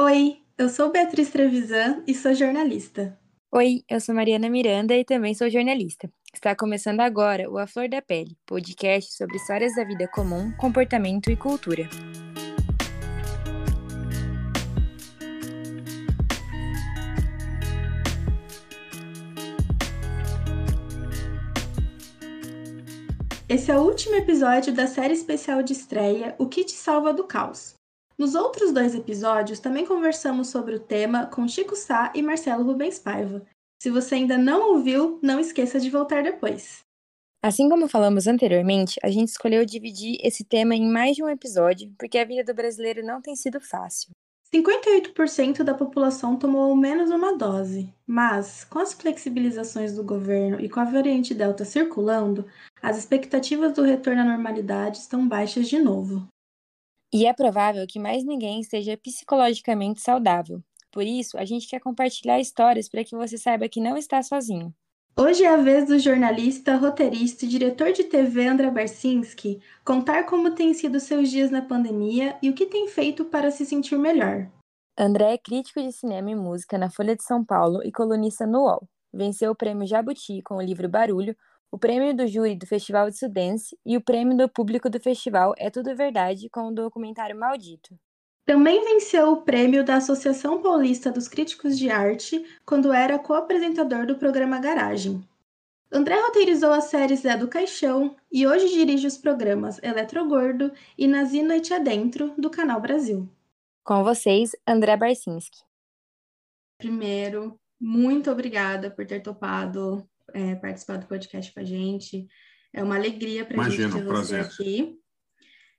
Oi, eu sou Beatriz Trevisan e sou jornalista. Oi, eu sou Mariana Miranda e também sou jornalista. Está começando agora o A Flor da Pele, podcast sobre histórias da vida comum, comportamento e cultura. Esse é o último episódio da série especial de estreia O que te salva do caos. Nos outros dois episódios, também conversamos sobre o tema com Chico Sá e Marcelo Rubens Paiva. Se você ainda não ouviu, não esqueça de voltar depois. Assim como falamos anteriormente, a gente escolheu dividir esse tema em mais de um episódio, porque a vida do brasileiro não tem sido fácil. 58% da população tomou ao menos uma dose, mas, com as flexibilizações do governo e com a variante Delta circulando, as expectativas do retorno à normalidade estão baixas de novo. E é provável que mais ninguém esteja psicologicamente saudável. Por isso, a gente quer compartilhar histórias para que você saiba que não está sozinho. Hoje é a vez do jornalista, roteirista e diretor de TV André Barcinski contar como têm sido seus dias na pandemia e o que tem feito para se sentir melhor. André é crítico de cinema e música na Folha de São Paulo e colunista no UOL. Venceu o prêmio Jabuti com o livro Barulho, o prêmio do júri do Festival de Sudense e o prêmio do público do festival É Tudo Verdade com o documentário Maldito. Também venceu o prêmio da Associação Paulista dos Críticos de Arte quando era co-apresentador do programa Garagem. André roteirizou as séries Zé do Caixão e hoje dirige os programas Eletrogordo e Nazi Noite Adentro do Canal Brasil. Com vocês, André Barcinski. Primeiro, muito obrigada por ter topado é, participar do podcast com a gente. É uma alegria para a gente ter prazer. você aqui.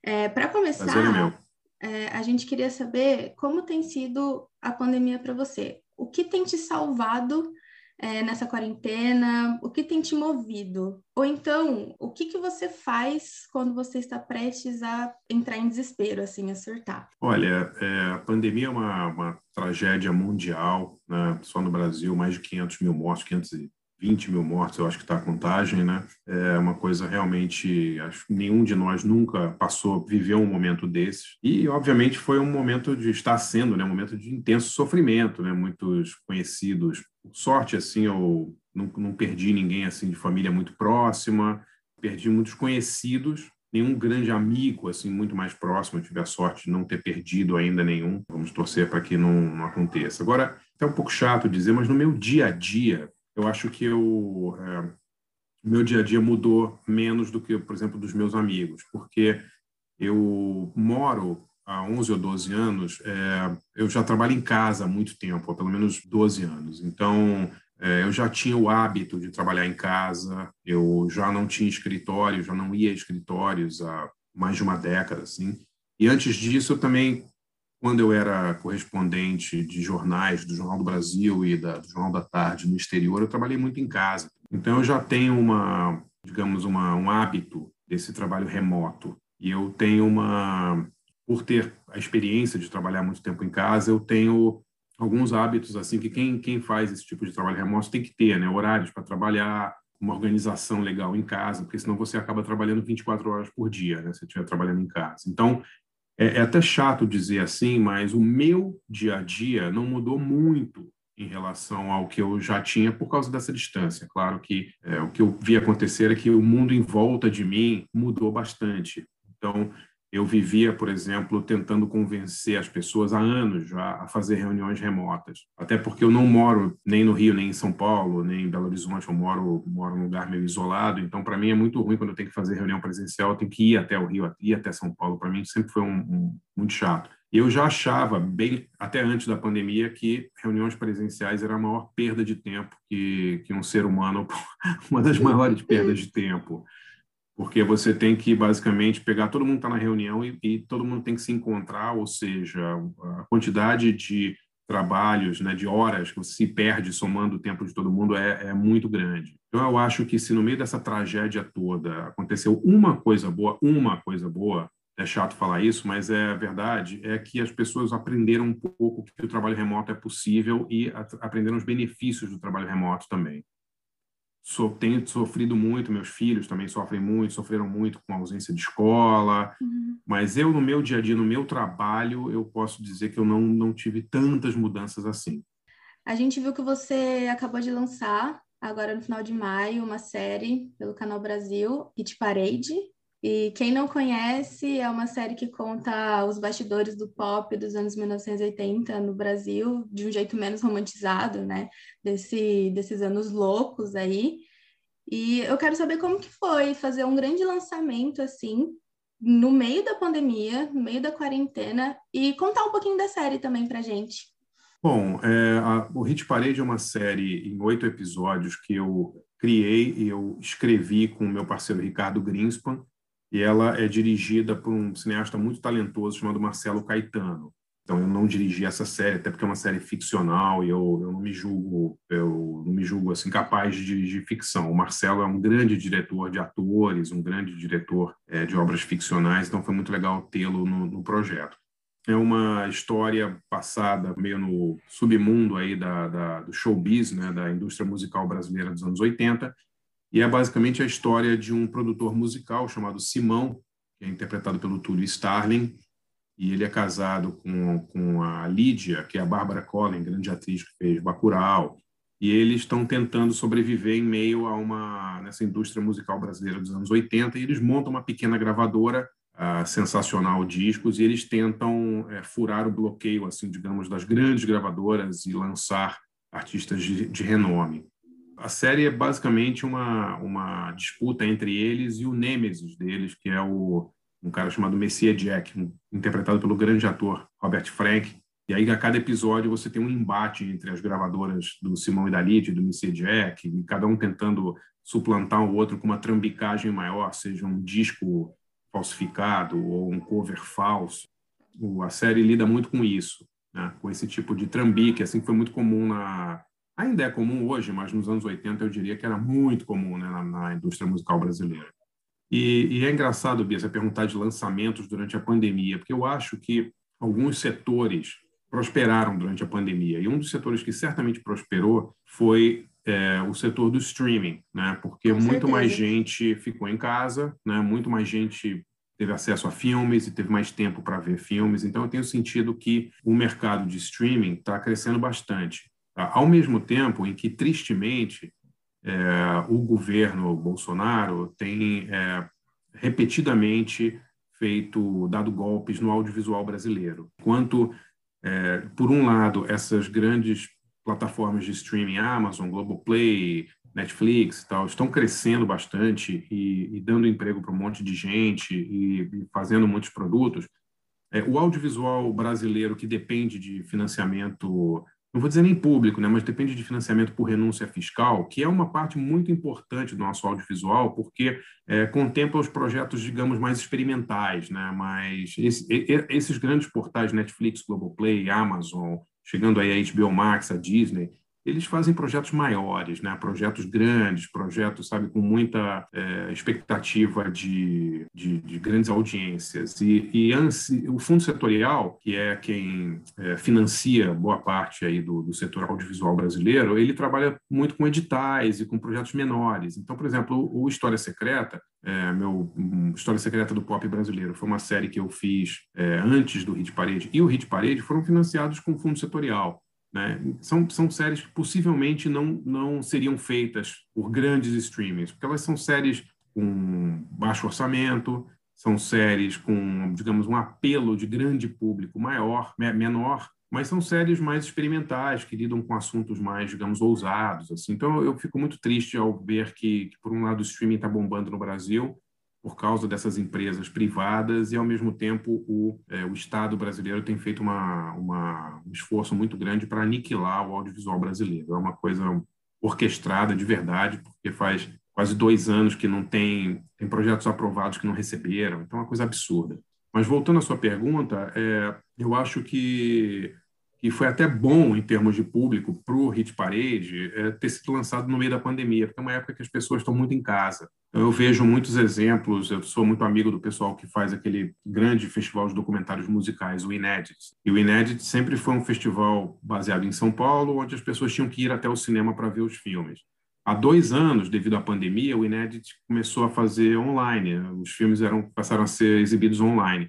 É, para começar, é, a gente queria saber como tem sido a pandemia para você. O que tem te salvado é, nessa quarentena? O que tem te movido? Ou então, o que, que você faz quando você está prestes a entrar em desespero, assim, a surtar? Olha, é, a pandemia é uma, uma tragédia mundial, né? só no Brasil, mais de 500 mil mortos, 500 20 mil mortos, eu acho que está a contagem, né? É uma coisa realmente, acho que nenhum de nós nunca passou, viveu um momento desses. E, obviamente, foi um momento de estar sendo, né? Um momento de intenso sofrimento, né? Muitos conhecidos, sorte, assim, eu não, não perdi ninguém, assim, de família muito próxima, perdi muitos conhecidos, nenhum grande amigo, assim, muito mais próximo, eu tive a sorte de não ter perdido ainda nenhum. Vamos torcer para que não, não aconteça. Agora, é um pouco chato dizer, mas no meu dia a dia, eu acho que o é, meu dia a dia mudou menos do que, por exemplo, dos meus amigos, porque eu moro há 11 ou 12 anos, é, eu já trabalho em casa há muito tempo, há pelo menos 12 anos. Então, é, eu já tinha o hábito de trabalhar em casa, eu já não tinha escritório, já não ia a escritórios há mais de uma década, assim. E antes disso, eu também quando eu era correspondente de jornais, do Jornal do Brasil e da, do Jornal da Tarde no exterior, eu trabalhei muito em casa. Então, eu já tenho uma, digamos, uma, um hábito desse trabalho remoto. E eu tenho uma, por ter a experiência de trabalhar muito tempo em casa, eu tenho alguns hábitos assim que quem, quem faz esse tipo de trabalho remoto tem que ter, né? Horários para trabalhar, uma organização legal em casa, porque senão você acaba trabalhando 24 horas por dia, né? Se estiver trabalhando em casa. Então, é, é até chato dizer assim, mas o meu dia a dia não mudou muito em relação ao que eu já tinha por causa dessa distância. Claro que é, o que eu vi acontecer é que o mundo em volta de mim mudou bastante. Então, eu vivia, por exemplo, tentando convencer as pessoas há anos a fazer reuniões remotas. Até porque eu não moro nem no Rio, nem em São Paulo, nem em Belo Horizonte, eu moro, moro num lugar meio isolado. Então, para mim, é muito ruim quando eu tenho que fazer reunião presencial, eu tenho que ir até o Rio, ir até São Paulo. Para mim, sempre foi um, um, muito chato. Eu já achava, bem até antes da pandemia, que reuniões presenciais era a maior perda de tempo que, que um ser humano, uma das maiores perdas de tempo porque você tem que basicamente pegar todo mundo está na reunião e, e, todo mundo tem que se encontrar, ou seja, a quantidade de trabalhos, né, de horas que você se perde somando o tempo de todo mundo é, é muito grande. Então eu acho que se no meio dessa tragédia toda aconteceu uma coisa boa, uma coisa boa, é chato falar isso, mas é verdade, é que as pessoas aprenderam um pouco que o trabalho remoto é possível e aprenderam os benefícios do trabalho remoto também. So, tenho sofrido muito, meus filhos também sofrem muito, sofreram muito com a ausência de escola, uhum. mas eu, no meu dia a dia, no meu trabalho, eu posso dizer que eu não, não tive tantas mudanças assim. A gente viu que você acabou de lançar, agora no final de maio, uma série pelo Canal Brasil, Hit Parade, e quem não conhece, é uma série que conta os bastidores do pop dos anos 1980 no Brasil, de um jeito menos romantizado, né? Desse, desses anos loucos aí. E eu quero saber como que foi fazer um grande lançamento assim, no meio da pandemia, no meio da quarentena, e contar um pouquinho da série também pra gente. Bom, é, a, o Hit Parade é uma série em oito episódios que eu criei e eu escrevi com o meu parceiro Ricardo Greenspan, e ela é dirigida por um cineasta muito talentoso chamado Marcelo Caetano. Então eu não dirigi essa série, até porque é uma série ficcional e eu, eu não me julgo, eu não me julgo assim capaz de dirigir ficção. O Marcelo é um grande diretor de atores, um grande diretor é, de obras ficcionais, então foi muito legal tê-lo no, no, projeto. É uma história passada meio no submundo aí da, da, do showbiz, né, da indústria musical brasileira dos anos 80, e é basicamente a história de um produtor musical chamado Simão, que é interpretado pelo Túlio Starling, e ele é casado com, com a Lídia, que é a Bárbara Collin, grande atriz que fez Bacurau, e eles estão tentando sobreviver em meio a uma nessa indústria musical brasileira dos anos 80 e eles montam uma pequena gravadora uh, sensacional discos e eles tentam uh, furar o bloqueio assim digamos das grandes gravadoras e lançar artistas de, de renome a série é basicamente uma, uma disputa entre eles e o nêmesis deles, que é o, um cara chamado Messias Jack, um, interpretado pelo grande ator Robert Frank. E aí, a cada episódio, você tem um embate entre as gravadoras do Simão e da Lid, do Messias Jack, e cada um tentando suplantar o outro com uma trambicagem maior, seja um disco falsificado ou um cover falso. A série lida muito com isso, né? com esse tipo de trambique, assim que foi muito comum na, Ainda é comum hoje, mas nos anos 80 eu diria que era muito comum né, na, na, indústria musical brasileira. E, e, é engraçado, Bia, você perguntar de lançamentos durante a pandemia, porque eu acho que alguns setores prosperaram durante a pandemia. E um dos setores que certamente prosperou foi é, o setor do streaming, né? porque muito mais gente ficou em casa, né? muito mais gente teve acesso a filmes e teve mais tempo para ver filmes. Então, eu tenho sentido que o mercado de streaming está crescendo bastante. Ao mesmo tempo em que, tristemente, é, o governo Bolsonaro tem é, repetidamente feito, dado golpes no audiovisual brasileiro. Enquanto, é, por um lado, essas grandes plataformas de streaming, Amazon, Globoplay, Netflix e tal, estão crescendo bastante e, e dando emprego para um monte de gente e, e fazendo muitos produtos, é, o audiovisual brasileiro que depende de financiamento não vou dizer nem público, né, mas depende de financiamento por renúncia fiscal, que é uma parte muito importante do nosso audiovisual, porque é, contempla os projetos, digamos, mais experimentais, né, mas esse, esses grandes portais, Netflix, Globoplay, Amazon, chegando aí a HBO Max, a Disney, eles fazem projetos maiores, né? projetos grandes, projetos, sabe, com muita é, expectativa de, de, de, grandes audiências. E, e ansi, o Fundo Setorial, que é quem é, financia boa parte aí do, do setor audiovisual brasileiro, ele trabalha muito com editais e com projetos menores. Então, por exemplo, o, História Secreta, é, meu um, História Secreta do Pop Brasileiro, foi uma série que eu fiz é, antes do Hit Parade, e o Hit Parade foram financiados com fundo setorial. Né? São, são séries que possivelmente não, não seriam feitas por grandes streamings, porque elas são séries com baixo orçamento, são séries com, digamos, um apelo de grande público maior, menor, mas são séries mais experimentais, que lidam com assuntos mais, digamos, ousados. Assim. Então, eu fico muito triste ao ver que, que por um lado, o streaming está bombando no Brasil, por causa dessas empresas privadas e, ao mesmo tempo, o, é, o Estado brasileiro tem feito uma, uma, um esforço muito grande para aniquilar o audiovisual brasileiro. É uma coisa orquestrada de verdade, porque faz quase dois anos que não tem, tem projetos aprovados que não receberam, então é uma coisa absurda. Mas voltando à sua pergunta, é, eu acho que, que foi até bom em termos de público para o Hit Parade é, ter sido lançado no meio da pandemia, porque é uma época que as pessoas estão muito em casa. Eu vejo muitos exemplos, eu sou muito amigo do pessoal que faz aquele grande festival de documentários musicais, o Inédit. E o Inédit sempre foi um festival baseado em São Paulo, onde as pessoas tinham que ir até o cinema para ver os filmes. Há dois anos, devido à pandemia, o Inédit começou a fazer online. Os filmes eram, passaram a ser exibidos online.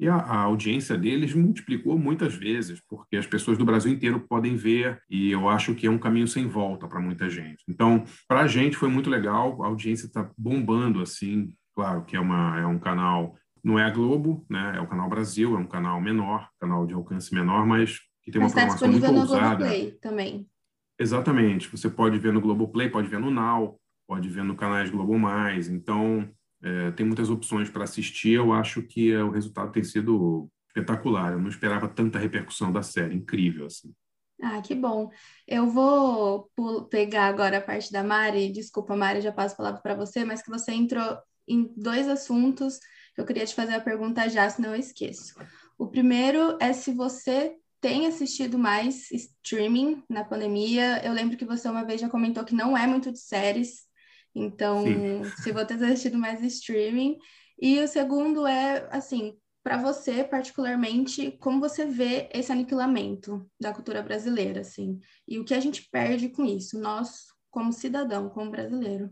E a, a, audiência deles multiplicou muitas vezes, porque as pessoas do Brasil inteiro podem ver, e eu acho que é um caminho sem volta para muita gente. Então, para a gente foi muito legal, a audiência está bombando, assim, claro que é, uma, é um canal, não é a Globo, né? é o Canal Brasil, é um canal menor, canal de alcance menor, mas que tem uma mas tá programação muito ousada. Globoplay também. Exatamente, você pode ver no Globoplay, pode ver no Now, pode ver no canais Globo Mais, então é, tem muitas opções para assistir. Eu acho que é, o resultado tem sido espetacular. Eu não esperava tanta repercussão da série, incrível assim. Ah, que bom. Eu vou pegar agora a parte da Mari. Desculpa, Mari, já passo a palavra para você, mas que você entrou em dois assuntos que eu queria te fazer a pergunta já, senão eu esqueço. O primeiro é se você tem assistido mais streaming na pandemia. Eu lembro que você uma vez já comentou que não é muito de séries. Então, Sim. se você ter assistido mais streaming. E o segundo é, assim, para você, particularmente, como você vê esse aniquilamento da cultura brasileira, assim, e o que a gente perde com isso, nós, como cidadão, como brasileiro?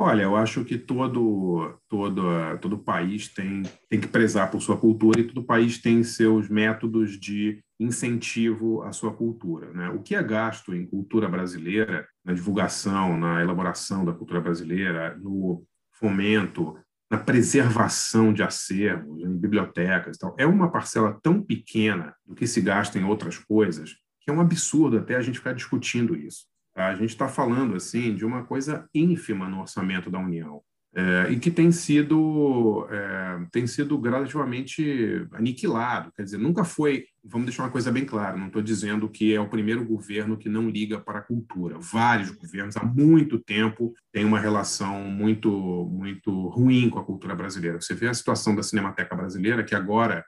Olha, eu acho que todo todo todo país tem tem que prezar por sua cultura e todo país tem seus métodos de incentivo à sua cultura. Né? O que é gasto em cultura brasileira, na divulgação, na elaboração da cultura brasileira, no fomento, na preservação de acervos, em bibliotecas e tal, é uma parcela tão pequena do que se gasta em outras coisas que é um absurdo até a gente ficar discutindo isso. Tá? A gente está falando assim de uma coisa ínfima no orçamento da União é, e que tem sido, é, tem sido gradativamente aniquilado. Quer dizer, nunca foi. Vamos deixar uma coisa bem clara: não estou dizendo que é o primeiro governo que não liga para a cultura. Vários governos, há muito tempo, têm uma relação muito, muito ruim com a cultura brasileira. Você vê a situação da Cinemateca Brasileira, que agora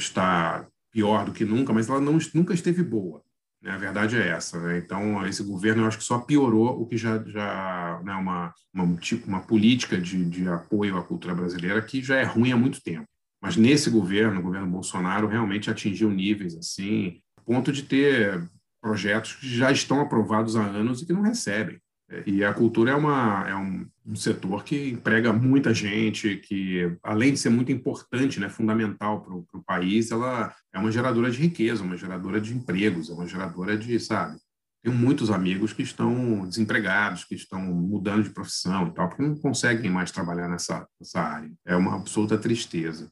está pior do que nunca, mas ela não, nunca esteve boa. Né? A verdade é essa. Né? Então, esse governo, eu acho que só piorou o que já já né, uma uma tipo uma política de, de apoio à cultura brasileira que já é ruim há muito tempo. Mas nesse governo, o governo Bolsonaro, realmente atingiu níveis assim, ponto de ter projetos que já estão aprovados há anos e que não recebem. E a cultura é, uma, é um, um, setor que emprega muita gente, que, além de ser muito importante, né, fundamental para o país, ela é uma geradora de riqueza, uma geradora de empregos, é uma geradora de, sabe? Tenho muitos amigos que estão desempregados, que estão mudando de profissão e tal, porque não conseguem mais trabalhar nessa, nessa área. É uma absoluta tristeza.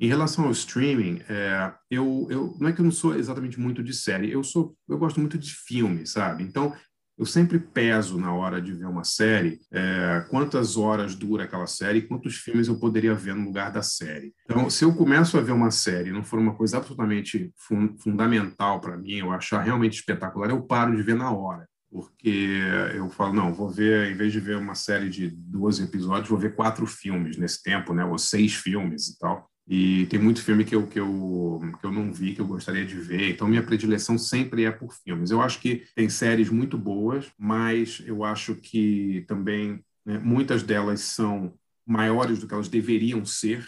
Em relação ao streaming, é, eu, eu, não é que eu não sou exatamente muito de série, eu sou, eu gosto muito de filme, sabe? Então, eu sempre peso na hora de ver uma série é, quantas horas dura aquela série e quantos filmes eu poderia ver no lugar da série. Então, se eu começo a ver uma série e não for uma coisa absolutamente fun fundamental para mim, eu achar realmente espetacular, eu paro de ver na hora. Porque eu falo, não, vou ver, em vez de ver uma série de 12 episódios, vou ver quatro filmes nesse tempo, né? Ou seis filmes e tal. E tem muito filme que eu, que, eu, que eu não vi, que eu gostaria de ver. Então, minha predileção sempre é por filmes. Eu acho que tem séries muito boas, mas eu acho que também né, muitas delas são maiores do que elas deveriam ser.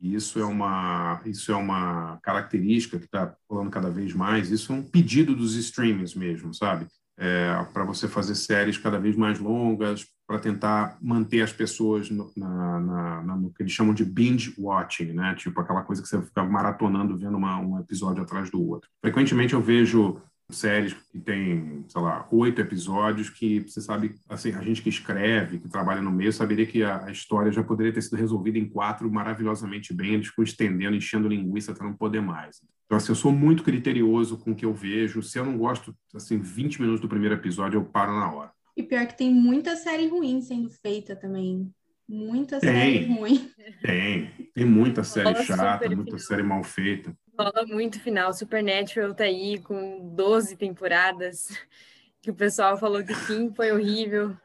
E isso é uma, isso é uma característica que está falando cada vez mais. Isso é um pedido dos streamings mesmo, sabe? É, para você fazer séries cada vez mais longas, para tentar manter as pessoas no, na, na, no que eles chamam de binge watching, né? Tipo aquela coisa que você fica maratonando vendo uma, um episódio atrás do outro. Frequentemente eu vejo séries que tem, sei lá, oito episódios que você sabe, assim, a gente que escreve, que trabalha no meio, saberia que a, a, história já poderia ter sido resolvida em quatro maravilhosamente bem, eles ficam estendendo, enchendo linguiça até não poder mais. Então, assim, eu sou muito criterioso com o que eu vejo. Se eu não gosto, assim, 20 minutos do primeiro episódio, eu paro na hora. E pior que tem muita série ruim sendo feita também. Muita tem, série ruim. Tem, tem muita série Nossa, chata, muita final. série mal feita. Fala muito final. Supernatural tá aí com 12 temporadas, que o pessoal falou que fim foi horrível.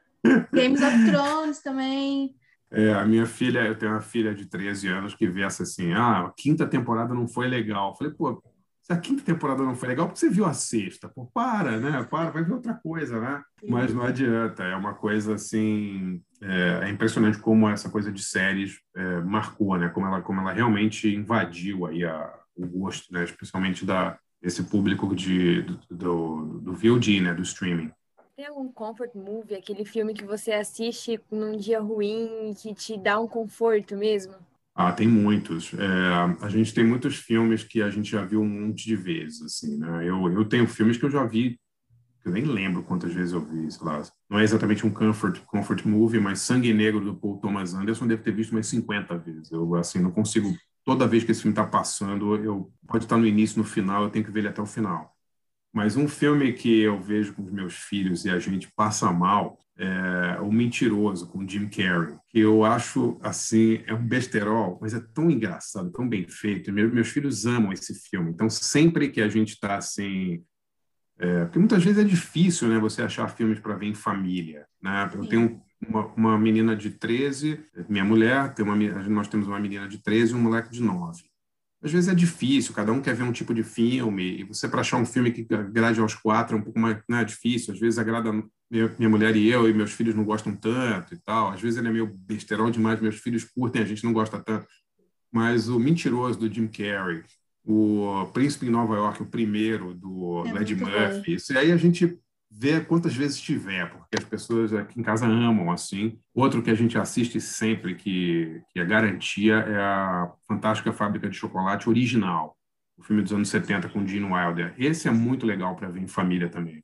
Games of Thrones também. É, a minha filha, eu tenho uma filha de 13 anos que vê essa assim, ah, a quinta temporada não foi legal. Eu falei, pô, se a quinta temporada não foi legal, porque você viu a sexta? Pô, para, né? Para, vai ver outra coisa, né? Mas não adianta, é uma coisa assim. É, é impressionante como essa coisa de séries é, marcou, né? Como ela, como ela realmente invadiu aí a, o gosto, né? Especialmente da, desse público de, do, do, do VOD, né? Do streaming. Tem algum comfort movie, aquele filme que você assiste num dia ruim, que te dá um conforto mesmo? Ah, tem muitos. É, a gente tem muitos filmes que a gente já viu um monte de vezes, assim, né? Eu, eu tenho filmes que eu já vi, eu nem lembro quantas vezes eu vi, sei lá. Não é exatamente um comfort, comfort movie, mas Sangue Negro do Paul Thomas Anderson deve ter visto umas 50 vezes. Eu, assim, não consigo... Toda vez que esse filme está passando, eu pode estar no início, no final, eu tenho que ver ele até o final. Mas um filme que eu vejo com os meus filhos e a gente passa mal é O Mentiroso, com Jim Carrey, que eu acho, assim, é um besterol, mas é tão engraçado, tão bem feito. Meus filhos amam esse filme. Então, sempre que a gente está assim... É, porque muitas vezes é difícil né, você achar filmes para ver em família. Né? Eu tenho uma, uma, menina de 13, minha mulher, tem uma, nós temos uma menina de 13 e um moleque de 9 às vezes é difícil, cada um quer ver um tipo de filme, e você para achar um filme que agrade aos quatro é um pouco mais né, difícil, às vezes agrada minha, mulher e eu, e meus filhos não gostam tanto e tal, às vezes ele é meio besterol demais, meus filhos curtem, a gente não gosta tanto, mas o Mentiroso, do Jim Carrey, o Príncipe em Nova York, o primeiro, do é Ed Murphy, isso aí a gente vê quantas vezes tiver, porque as pessoas aqui em casa amam assim. Outro que a gente assiste sempre, que, que é garantia, é a Fantástica Fábrica de Chocolate original, o filme dos anos 70 com Gene Wilder. Esse é muito legal para ver em família também.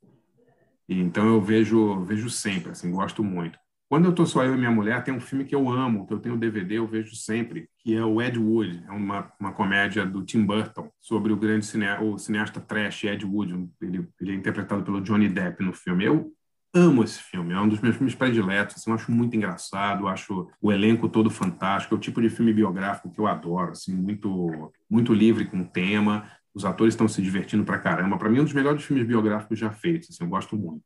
Então eu vejo vejo sempre, assim, gosto muito. Quando eu estou só eu e minha mulher, tem um filme que eu amo, que eu tenho DVD, eu vejo sempre, que é o Ed Wood, é uma, uma comédia do Tim Burton sobre o grande cine, o cineasta trash Ed Wood. Ele, ele é interpretado pelo Johnny Depp no filme. Eu amo esse filme, é um dos meus filmes prediletos. Assim, eu acho muito engraçado, acho o elenco todo fantástico, é o tipo de filme biográfico que eu adoro, assim, muito, muito livre com o tema. Os atores estão se divertindo pra caramba. Para mim, é um dos melhores filmes biográficos já feitos. Assim, eu gosto muito.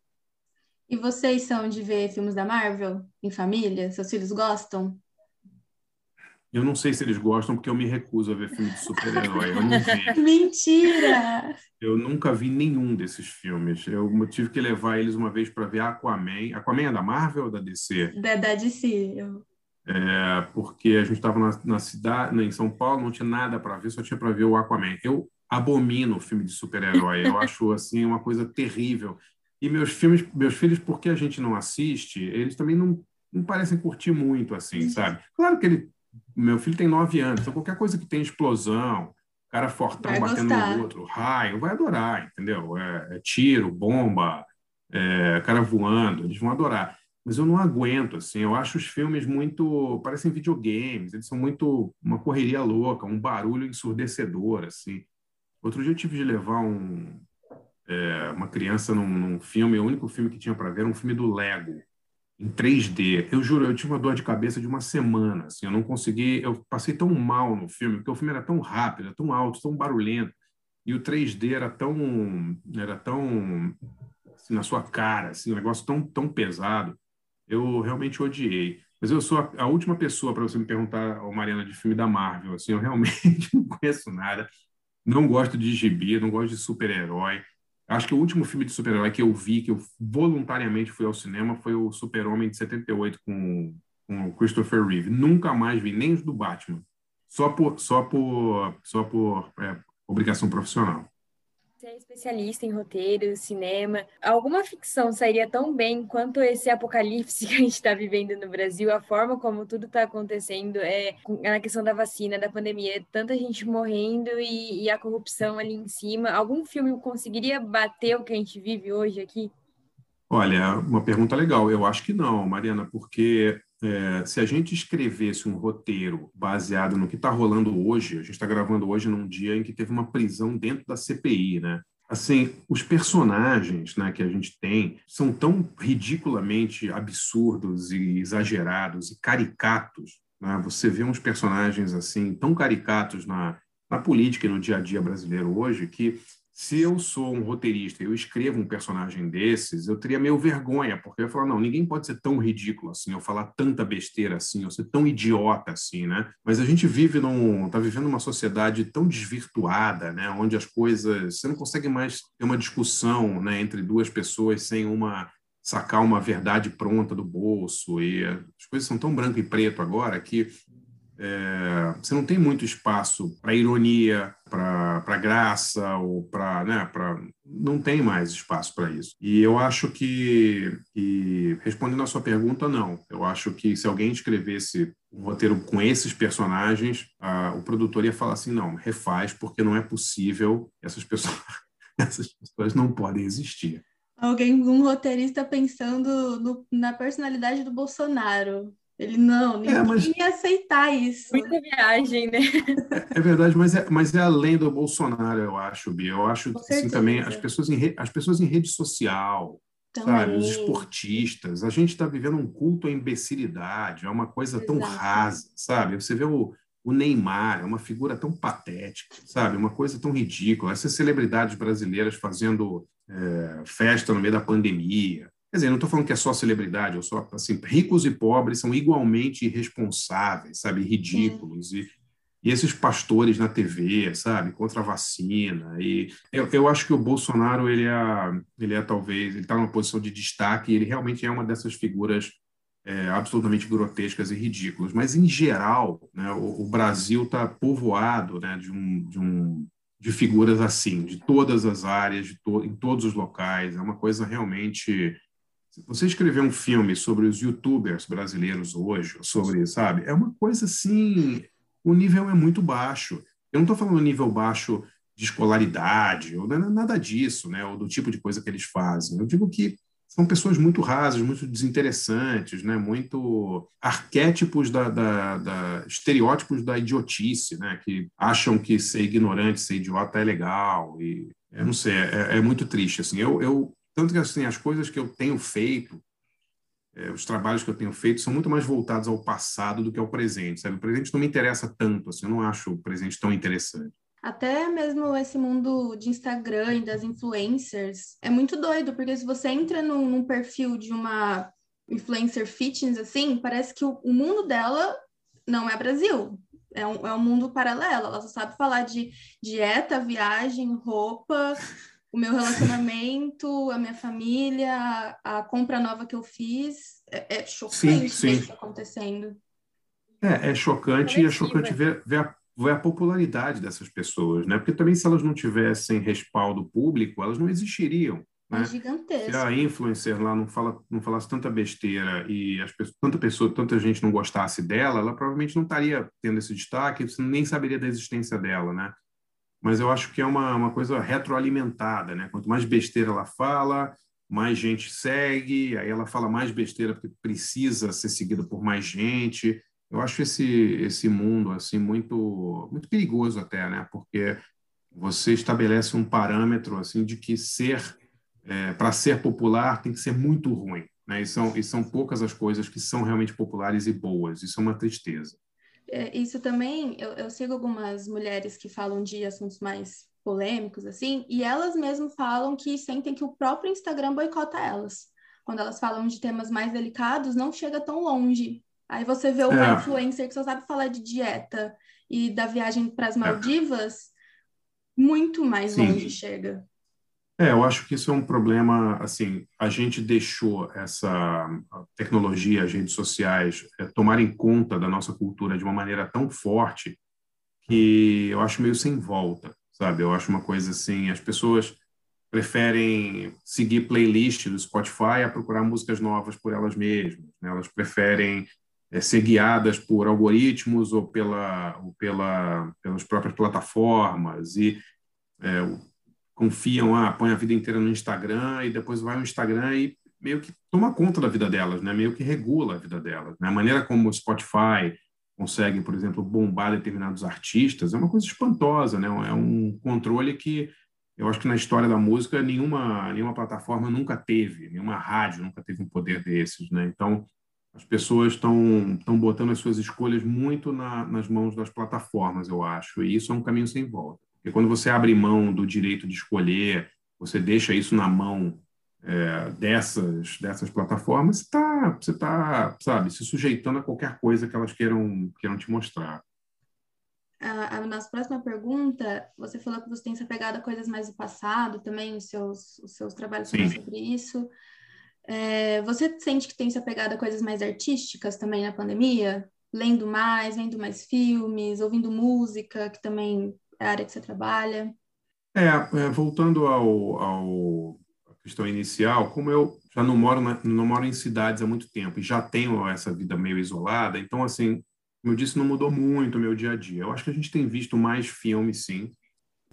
E vocês são de ver filmes da Marvel em família? Seus filhos gostam? Eu não sei se eles gostam, porque eu me recuso a ver filme de super-herói. Eu não vi. Mentira! Eu nunca vi nenhum desses filmes. Eu tive que levar eles uma vez para ver Aquaman. Aquaman é da Marvel ou da DC? Da, da DC. Eu... É, porque a gente estava na, na, cidade, em São Paulo, não tinha nada para ver, só tinha para ver o Aquaman. Eu abomino filme de super-herói. Eu acho assim uma coisa terrível. E meus filmes, meus filhos, porque a gente não assiste, eles também não, não parecem curtir muito, assim, uhum. sabe? Claro que ele, meu filho tem nove anos, então qualquer coisa que tem explosão, cara fortão vai batendo gostar. no outro, raio, vai adorar, entendeu? É, é tiro, bomba, é, cara voando, eles vão adorar. Mas eu não aguento, assim, eu acho os filmes muito, parecem videogames, eles são muito uma correria louca, um barulho ensurdecedor, assim. Outro dia eu tive de levar um, é, uma criança num, num, filme, o único filme que tinha para ver era um filme do Lego, em 3D. Eu juro, eu tive uma dor de cabeça de uma semana, assim, eu não consegui, eu passei tão mal no filme, porque o filme era tão rápido, tão alto, tão barulhento, e o 3D era tão, era tão assim, na sua cara, assim, um negócio tão, tão pesado, eu realmente odiei. Mas eu sou a, a última pessoa para você me perguntar, oh, Mariana, de filme da Marvel, assim, eu realmente não conheço nada, não gosto de gibi, não gosto de super-herói, Acho que o último filme de super-herói que eu vi, que eu voluntariamente fui ao cinema, foi o Super-Homem de 78 com, com o Christopher Reeve. Nunca mais vi, nem os do Batman. Só por, só por, só por é, obrigação profissional. Você é especialista em roteiro, cinema. Alguma ficção sairia tão bem quanto esse apocalipse que a gente está vivendo no Brasil? A forma como tudo está acontecendo é na questão da vacina, da pandemia, tanta gente morrendo e, e a corrupção ali em cima. Algum filme conseguiria bater o que a gente vive hoje aqui? Olha, uma pergunta legal. Eu acho que não, Mariana, porque é, se a gente escrevesse um roteiro baseado no que está rolando hoje, a gente está gravando hoje num dia em que teve uma prisão dentro da CPI, né? Assim, os personagens né, que a gente tem são tão ridiculamente absurdos e exagerados e caricatos. Né? Você vê uns personagens assim tão caricatos na, na política e no dia a dia brasileiro hoje que se eu sou um roteirista e eu escrevo um personagem desses, eu teria meio vergonha, porque eu ia falar, não, ninguém pode ser tão ridículo assim, ou falar tanta besteira assim, ou ser tão idiota assim, né? Mas a gente vive num, tá vivendo uma sociedade tão desvirtuada, né, onde as coisas, você não consegue mais ter uma discussão, né, entre duas pessoas sem uma sacar uma verdade pronta do bolso, e as coisas são tão branco e preto agora que é, você não tem muito espaço para ironia, para graça ou para, né, não tem mais espaço para isso. E eu acho que, que, respondendo à sua pergunta, não. Eu acho que se alguém escrevesse um roteiro com esses personagens, a, o produtor ia falar assim, não, refaz porque não é possível. Essas pessoas, essas pessoas não podem existir. Alguém, um roteirista pensando no, na personalidade do Bolsonaro. Ele não, ninguém é, mas... ia aceitar isso. Muita viagem, né? É, é, verdade, mas é, mas é além do Bolsonaro, eu acho, Bia. Eu acho assim, também as pessoas, em re... as pessoas em rede social, também. sabe? Os esportistas. A gente está vivendo um culto à imbecilidade, é uma coisa Exato. tão rasa, sabe? Você vê o, o Neymar, é uma figura tão patética, sabe? Uma coisa tão ridícula. Essas celebridades brasileiras fazendo é, festa no meio da pandemia Quer dizer, não estou falando que é só celebridade, ou só assim, ricos e pobres são igualmente irresponsáveis, sabe, ridículos e, e esses pastores na TV, sabe, contra a vacina e eu, eu acho que o Bolsonaro ele é, ele é talvez ele está numa posição de destaque e ele realmente é uma dessas figuras é, absolutamente grotescas e ridículas. Mas em geral, né, o, o Brasil está povoado, né, de um, de um de figuras assim, de todas as áreas, de to em todos os locais. É uma coisa realmente você escrever um filme sobre os youtubers brasileiros hoje, sobre, sabe, é uma coisa assim, o nível é muito baixo. Eu não estou falando nível baixo de escolaridade, ou nada disso, né, ou do tipo de coisa que eles fazem. Eu digo que são pessoas muito rasas, muito desinteressantes, né, muito arquétipos da, da, da estereótipos da idiotice, né, que acham que ser ignorante, ser idiota é legal e eu não sei, é, é muito triste assim. Eu, eu tanto que assim, as coisas que eu tenho feito, é, os trabalhos que eu tenho feito, são muito mais voltados ao passado do que ao presente. Sabe? O presente não me interessa tanto, assim, eu não acho o presente tão interessante. Até mesmo esse mundo de Instagram e das influencers é muito doido, porque se você entra num, num perfil de uma influencer fitness, assim, parece que o, o mundo dela não é Brasil. É um, é um mundo paralelo. Ela só sabe falar de dieta, viagem, roupa, o meu relacionamento, a minha família, a, a, compra nova que eu fiz. É, é chocante sim, sim. isso acontecendo. É, é chocante e é chocante ver, ver, a, ver a popularidade dessas pessoas, né? Porque também se elas não tivessem respaldo público, elas não existiriam. Né? É gigantesco. Se a influencer lá não, fala, não falasse tanta besteira e as pessoas, tanta pessoa, tanta gente não gostasse dela, ela provavelmente não estaria tendo esse destaque, você nem saberia da existência dela, né? Mas eu acho que é uma, uma coisa retroalimentada, né? Quanto mais besteira ela fala, mais gente segue, aí ela fala mais besteira porque precisa ser seguida por mais gente. Eu acho esse esse mundo assim muito muito perigoso até, né? Porque você estabelece um parâmetro assim de que ser é, para ser popular tem que ser muito ruim, né? E são e são poucas as coisas que são realmente populares e boas. Isso é uma tristeza. É, isso também, eu, eu sigo algumas mulheres que falam de assuntos mais polêmicos, assim, e elas mesmas falam que sentem que o próprio Instagram boicota elas. Quando elas falam de temas mais delicados, não chega tão longe. Aí você vê uma é. influencer que só sabe falar de dieta e da viagem para as é. Maldivas, é. muito mais Sim. longe chega. É, eu acho que isso é um problema, assim, a gente deixou essa tecnologia, as redes sociais, é, tomarem conta da nossa cultura de uma maneira tão forte que eu acho meio sem volta, sabe? Eu acho uma coisa assim, as pessoas preferem seguir playlist do Spotify a procurar músicas novas por elas mesmas, né? Elas preferem é, ser guiadas por algoritmos ou pela, ou pela pelas próprias plataformas e é, confiam, ah, põe a vida inteira no Instagram e depois vai no Instagram e meio que toma conta da vida delas, né? Meio que regula a vida delas. Né? A maneira como o Spotify consegue, por exemplo, bombar determinados artistas é uma coisa espantosa, né? É um controle que eu acho que na história da música nenhuma nenhuma plataforma nunca teve, nenhuma rádio nunca teve um poder desses, né? Então as pessoas estão estão botando as suas escolhas muito na, nas mãos das plataformas, eu acho, e isso é um caminho sem volta. Porque quando você abre mão do direito de escolher, você deixa isso na mão é, dessas, dessas plataformas, você está, tá, sabe, se sujeitando a qualquer coisa que elas queiram, queiram te mostrar. A, a nossa próxima pergunta, você falou que você tem se apegado a coisas mais do passado também, os seus, os seus trabalhos falam sobre isso. É, você sente que tem se apegado a coisas mais artísticas também na pandemia? lendo mais, vendo mais filmes, ouvindo música, que também a área que você trabalha? É, é voltando ao, ao questão inicial, como eu já não moro na, não moro em cidades há muito tempo e já tenho essa vida meio isolada, então assim, como eu disse, não mudou muito o meu dia a dia. Eu acho que a gente tem visto mais filmes, sim.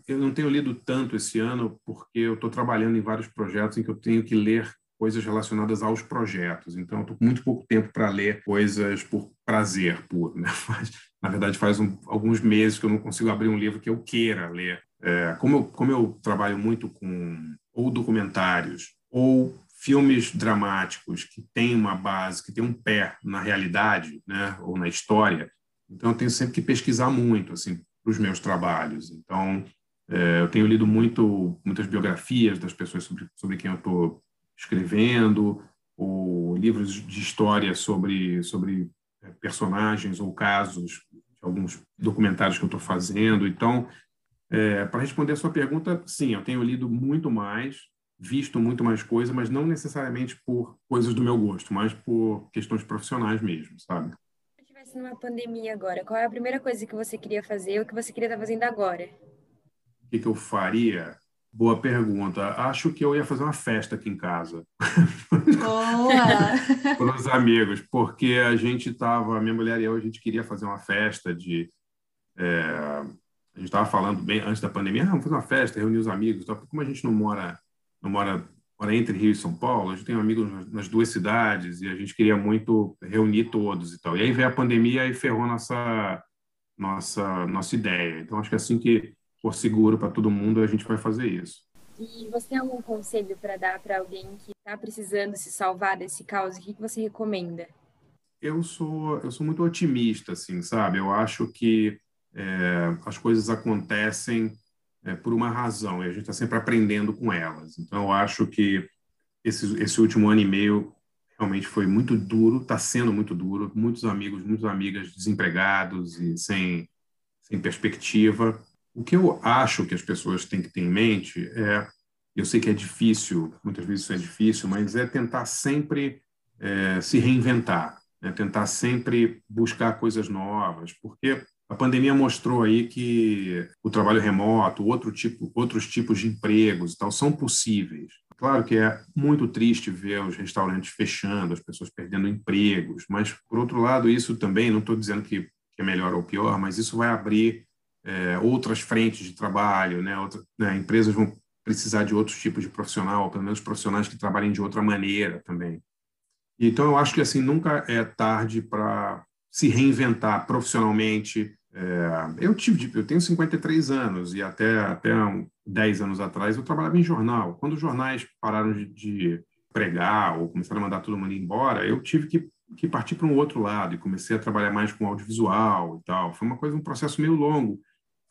Eu não tenho lido tanto esse ano porque eu estou trabalhando em vários projetos em que eu tenho que ler coisas relacionadas aos projetos. Então, estou com muito pouco tempo para ler coisas por prazer puro. Né? Mas, na verdade, faz um, alguns meses que eu não consigo abrir um livro que eu queira ler. É, como, eu, como eu trabalho muito com ou documentários ou filmes dramáticos que têm uma base, que têm um pé na realidade, né, ou na história, então eu tenho sempre que pesquisar muito, assim, para os meus trabalhos. Então, é, eu tenho lido muito, muitas biografias das pessoas sobre, sobre quem eu estou escrevendo, ou livros de história sobre, sobre é, personagens ou casos, alguns documentários que eu estou fazendo. Então, é, para responder a sua pergunta, sim, eu tenho lido muito mais, visto muito mais coisa, mas não necessariamente por coisas do meu gosto, mas por questões profissionais mesmo, sabe? Se estivesse numa pandemia agora, qual é a primeira coisa que você queria fazer ou que você queria estar fazendo agora? O que, que eu faria? Boa pergunta. Acho que eu ia fazer uma festa aqui em casa. Boa! Para os amigos, porque a gente estava, minha mulher e eu, a gente queria fazer uma festa de. É, a gente estava falando bem antes da pandemia, ah, vamos fazer uma festa, reunir os amigos. Tal. Como a gente não mora, não mora, mora entre Rio e São Paulo, a gente tem amigos nas duas cidades e a gente queria muito reunir todos e tal. E aí veio a pandemia e ferrou nossa, nossa, nossa ideia. Então, acho que assim que for seguro para todo mundo, a gente vai fazer isso. E você tem algum conselho para dar para alguém que está precisando se salvar desse caos? O que você recomenda? Eu sou eu sou muito otimista, assim, sabe? Eu acho que é, as coisas acontecem é, por uma razão e a gente está sempre aprendendo com elas. Então, eu acho que esse, esse último ano e meio realmente foi muito duro, está sendo muito duro. Muitos amigos, muitas amigas desempregados e sem, sem perspectiva. O que eu acho que as pessoas têm que ter em mente é, eu sei que é difícil, muitas vezes isso é difícil, mas é tentar sempre é, se reinventar, né? tentar sempre buscar coisas novas, porque a pandemia mostrou aí que o trabalho remoto, outro tipo, outros tipos de empregos e tal são possíveis. Claro que é muito triste ver os restaurantes fechando, as pessoas perdendo empregos, mas por outro lado isso também, não estou dizendo que, que é melhor ou pior, mas isso vai abrir é, outras frentes de trabalho, né? Outra, né? Empresas vão precisar de outros tipos de profissional, pelo menos profissionais que trabalhem de outra maneira também. Então, eu acho que assim nunca é tarde para se reinventar profissionalmente. É, eu tive, eu tenho 53 anos e até até 10 anos atrás eu trabalhava em jornal. Quando os jornais pararam de, de pregar ou começaram a mandar todo mundo embora, eu tive que, que partir para um outro lado e comecei a trabalhar mais com audiovisual e tal. Foi uma coisa, um processo meio longo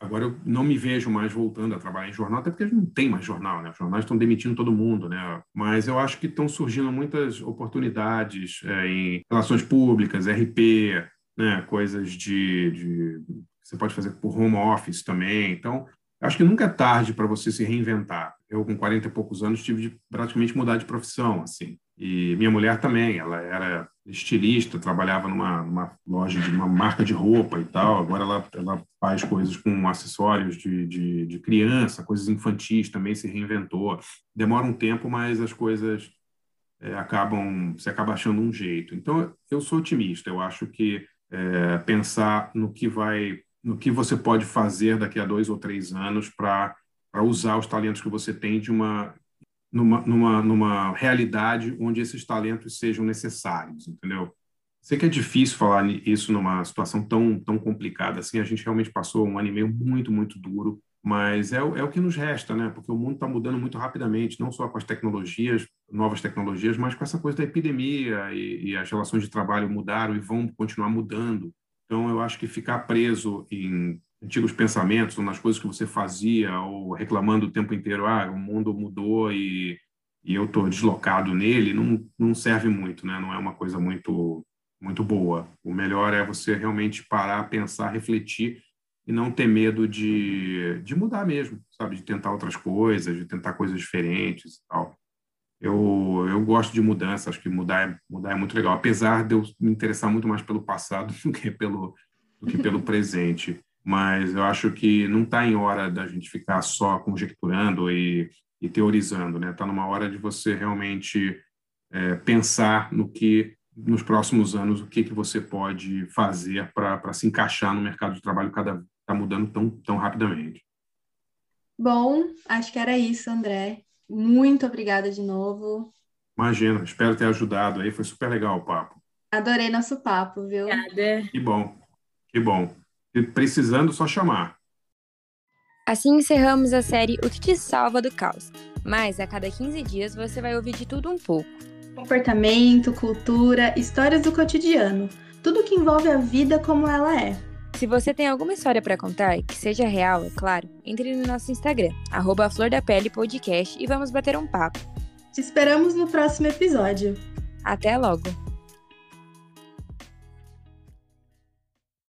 Agora eu não me vejo mais voltando a trabalhar em jornal, até porque não tem mais jornal, né? Os jornais estão demitindo todo mundo, né? Mas eu acho que estão surgindo muitas oportunidades é, em relações públicas, RP, né? Coisas de, de você pode fazer por home office também. Então, acho que nunca é tarde para você se reinventar. Eu com 40 e poucos anos tive de praticamente mudar de profissão, assim. E minha mulher também, ela era estilista, trabalhava numa, numa, loja de uma marca de roupa e tal. Agora ela, ela faz coisas com acessórios de, de, de, criança, coisas infantis também se reinventou. Demora um tempo, mas as coisas é, acabam, você acaba achando um jeito. Então eu sou otimista. Eu acho que é, pensar no que vai, no que você pode fazer daqui a dois ou três anos para usar os talentos que você tem de uma numa, numa, numa realidade onde esses talentos sejam necessários, entendeu? Sei que é difícil falar isso numa situação tão, tão complicada assim. A gente realmente passou um ano e meio muito, muito duro, mas é, é o que nos resta, né? Porque o mundo está mudando muito rapidamente, não só com as tecnologias, novas tecnologias, mas com essa coisa da epidemia e, e as relações de trabalho mudaram e vão continuar mudando. Então, eu acho que ficar preso em antigos pensamentos ou nas coisas que você fazia ou reclamando o tempo inteiro, ah, o mundo mudou e, e eu estou deslocado nele, não, não serve muito, né? Não é uma coisa muito muito boa. O melhor é você realmente parar, pensar, refletir e não ter medo de, de mudar mesmo, sabe? De tentar outras coisas, de tentar coisas diferentes e tal. eu, eu gosto de mudança, acho que mudar é, mudar é muito legal, apesar de eu me interessar muito mais pelo passado do que pelo, do que pelo presente. Mas eu acho que não está em hora da gente ficar só conjecturando e, e teorizando, né? Está numa hora de você realmente é, pensar no que nos próximos anos o que que você pode fazer para se encaixar no mercado de trabalho cada está mudando tão tão rapidamente. Bom, acho que era isso, André. Muito obrigada de novo. Imagina, espero ter ajudado aí, foi super legal o papo. Adorei nosso papo, viu? Obrigada. Que bom, que bom. E precisando, só chamar. Assim encerramos a série O que te salva do caos. Mas a cada 15 dias você vai ouvir de tudo um pouco. Comportamento, cultura, histórias do cotidiano. Tudo que envolve a vida como ela é. Se você tem alguma história para contar, que seja real, é claro, entre no nosso Instagram, arroba Flor da Pele Podcast e vamos bater um papo. Te esperamos no próximo episódio. Até logo!